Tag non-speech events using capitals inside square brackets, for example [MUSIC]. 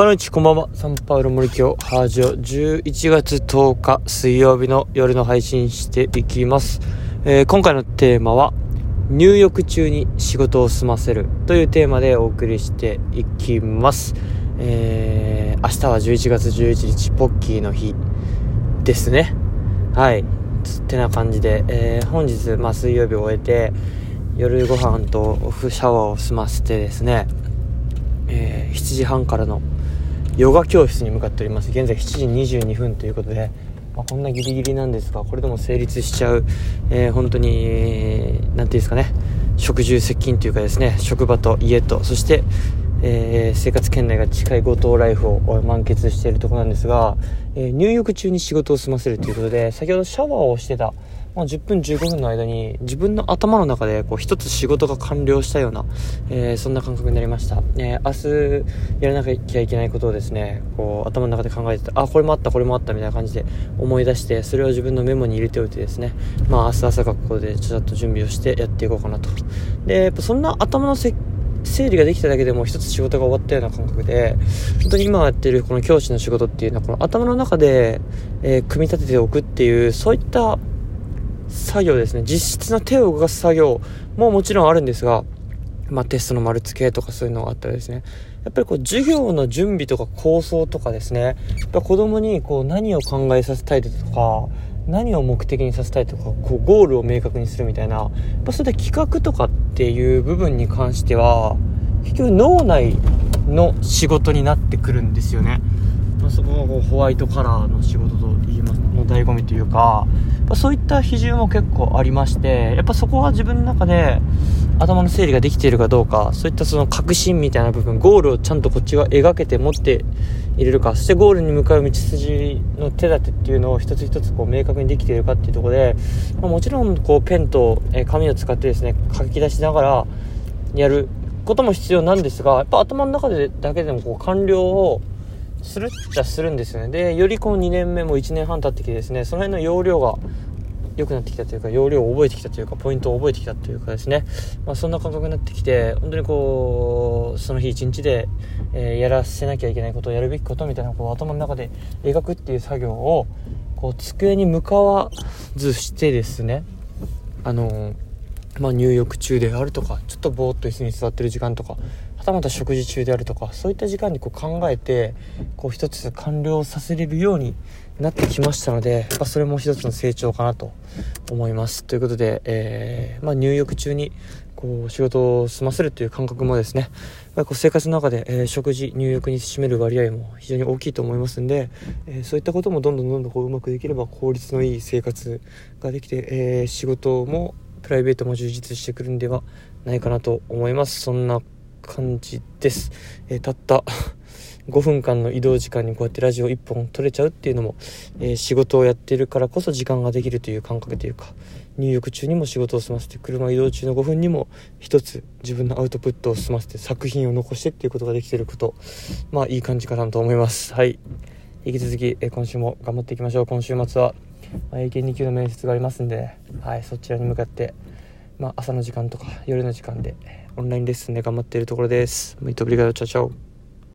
パノイチこんばんは。サンパウロ森京ハージオ11月10日水曜日の夜の配信していきます。えー、今回のテーマは入浴中に仕事を済ませるというテーマでお送りしていきます。えー、明日は11月11日ポッキーの日ですね。はい。ってな感じで、えー、本日、まあ、水曜日を終えて夜ご飯とオフシャワーを済ませてですね、えー、7時半からのヨガ教室に向かっております。現在7時22分ということで、まあ、こんなギリギリなんですがこれでも成立しちゃう、えー、本当に何ていうんですかね食住接近というかですね職場と家とそして、えー、生活圏内が近い五島ライフを満喫しているところなんですが、え、入浴中に仕事を済ませるということで先ほどシャワーをしてたまあ、10分15分の間に自分の頭の中でこう一つ仕事が完了したような、えー、そんな感覚になりました、えー、明日やらなきゃいけないことをですねこう頭の中で考えててあこれもあったこれもあったみたいな感じで思い出してそれを自分のメモに入れておいてですねまあ明日朝学校でちょっと準備をしてやっていこうかなと。でやっぱそんな頭の整理ができただけでも一つ仕事が終わったような感覚で本当に今やってるこの教師の仕事っていうのはこの頭の中で、えー、組み立てておくっていうそういった作業ですね。実質の手を動かす作業ももちろんあるんですが、まあ、テストの丸付けとかそういうのがあったらですね。やっぱりこう授業の準備とか構想とかですね。やっぱ子供にこう何を考えさせたいとか何を目的にさせたいとかこうゴールを明確にするみたいなやっぱそれで企画とかっていう部分に関しては結局脳内の仕事になってくるんですよね。まあ、そこがこうホワイトカラーの仕事と言いますの醍醐味というかそういった比重も結構ありましてやっぱそこは自分の中で頭の整理ができているかどうかそういったその確信みたいな部分ゴールをちゃんとこっちが描けて持っているかそしてゴールに向かう道筋の手立てっていうのを一つ一つこう明確にできているかっていうところで、まあ、もちろんこうペンと紙を使ってですね書き出しながらやることも必要なんですがやっぱ頭の中でだけでもこう完了をするっちゃするんですよね。でよりこの2年目も1年半経ってきてですねその辺の容量が良くなってきたというか要領を覚えてきたというかポイントを覚えてきたというかですね、まあ、そんな感覚になってきて本当にこうその日一日で、えー、やらせなきゃいけないことやるべきことみたいなこう頭の中で描くっていう作業をこう机に向かわずしてですねあのーまあ、入浴中であるとかちょっとぼーっと椅子に座ってる時間とかはたまた食事中であるとかそういった時間にこう考えてこう一つ完了させれるようになってきましたので、まあ、それも一つの成長かなと思います。ということで、えー、まあ、入浴中にこう仕事を済ませるという感覚もですねこう生活の中で、えー、食事入浴に占める割合も非常に大きいと思いますんで、えー、そういったこともどんどんどんどんこううまくできれば効率のいい生活ができて、え仕事もプライベートも充実してくるんではないかなと思います。そんな感じです、えー、たった [LAUGHS] 5分間の移動時間にこうやってラジオ1本撮れちゃうっていうのも、えー、仕事をやってるからこそ時間ができるという感覚というか入浴中にも仕事を済ませて車移動中の5分にも一つ自分のアウトプットを済ませて作品を残してっていうことができてることまあいい感じかなと思います。はい。引き続き、えー、今週も頑張っていきましょう。今週末はまあ、英検2級の面接がありますんで、はい、そちらに向かって、まあ、朝の時間とか夜の時間でオンラインレッスンで頑張っているところです。muito obrigado. Tchau, tchau.